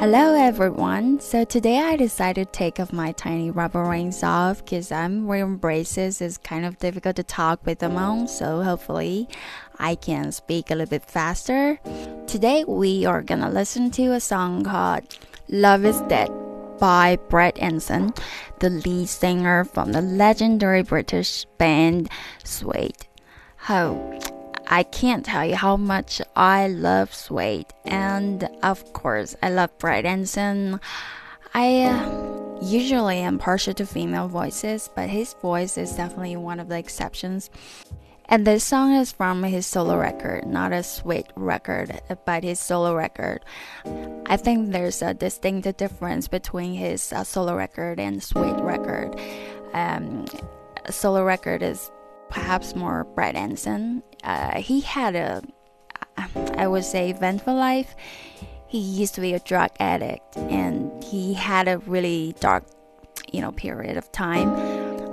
Hello everyone. So today I decided to take off my tiny rubber rings off because I'm wearing braces. It's kind of difficult to talk with them on, so hopefully I can speak a little bit faster. Today we are gonna listen to a song called Love is Dead by Brett Anderson, the lead singer from the legendary British band Suede. Oh, I can't tell you how much I love Suede, and of course, I love Brett Anderson. I uh, usually am partial to female voices, but his voice is definitely one of the exceptions. And this song is from his solo record, not a Suede record, but his solo record. I think there's a distinct difference between his uh, solo record and Suede record. Um, solo record is perhaps more Brett Anderson. Uh, he had a, I would say, eventful life. He used to be a drug addict, and he had a really dark, you know, period of time.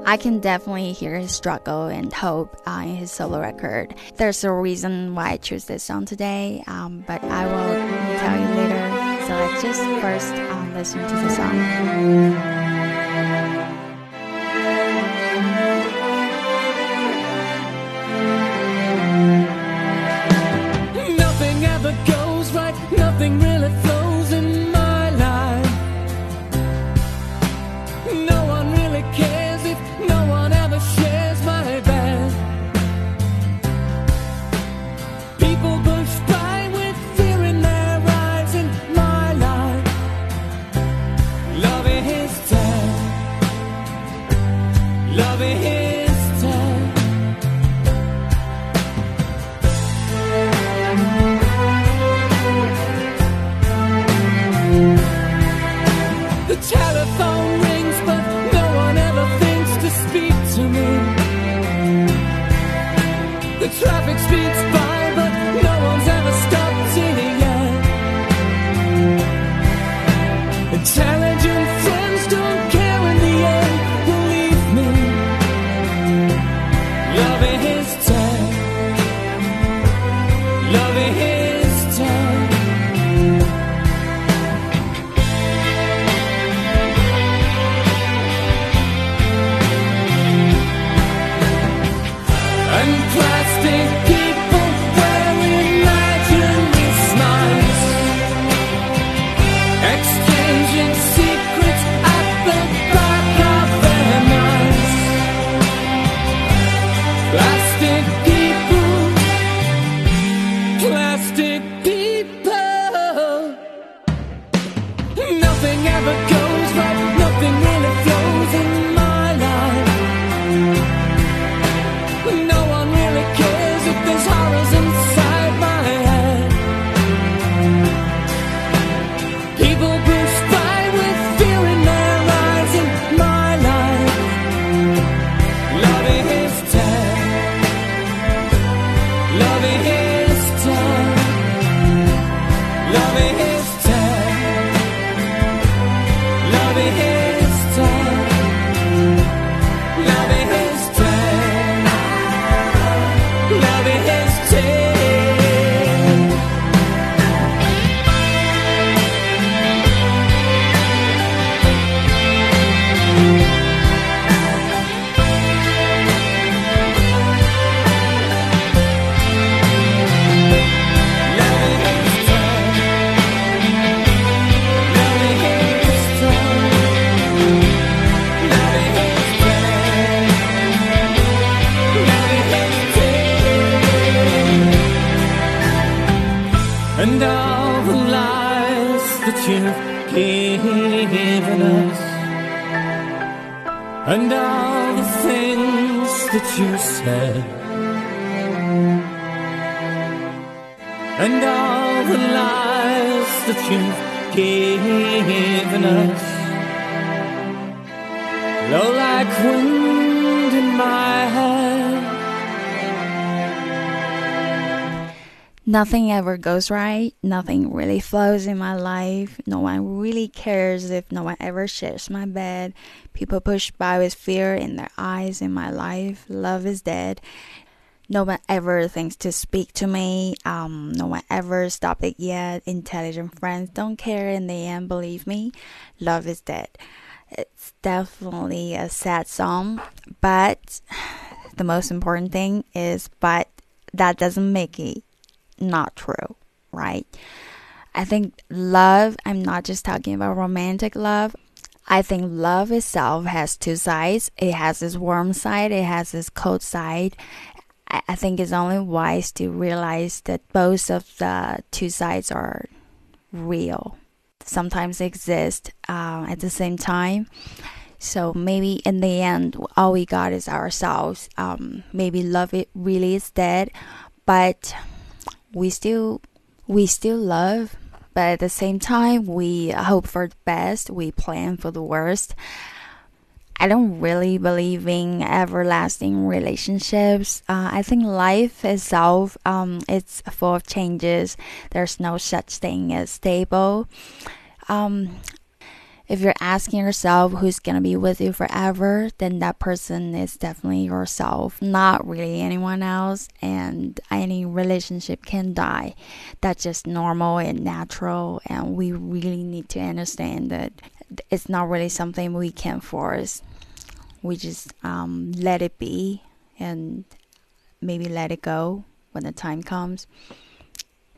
I can definitely hear his struggle and hope uh, in his solo record. There's a reason why I choose this song today, um, but I will tell you later. So let's just first um, listen to the song. never goes right, nothing really flows. Tell telling give given us, and all the things that you said, and all the lies that you've given us, blow like wind in my Nothing ever goes right. Nothing really flows in my life. No one really cares if no one ever shares my bed. People push by with fear in their eyes in my life. Love is dead. no one ever thinks to speak to me. Um, no one ever stopped it yet. Intelligent friends don't care in the end, believe me. Love is dead. It's definitely a sad song, but the most important thing is, but that doesn't make it not true, right? I think love, I'm not just talking about romantic love. I think love itself has two sides. It has its warm side, it has its cold side. I think it's only wise to realize that both of the two sides are real. Sometimes exist uh, at the same time. So maybe in the end, all we got is ourselves. Um, maybe love it really is dead, but we still we still love. But at the same time, we hope for the best. We plan for the worst. I don't really believe in everlasting relationships. Uh, I think life itself, um, it's full of changes. There's no such thing as stable. Um, if you're asking yourself who's gonna be with you forever, then that person is definitely yourself, not really anyone else. And any relationship can die. That's just normal and natural. And we really need to understand that it's not really something we can force. We just um, let it be and maybe let it go when the time comes.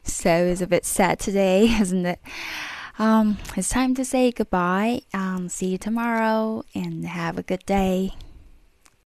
So it's a bit sad today, isn't it? Um, it's time to say goodbye. Um, see you tomorrow and have a good day.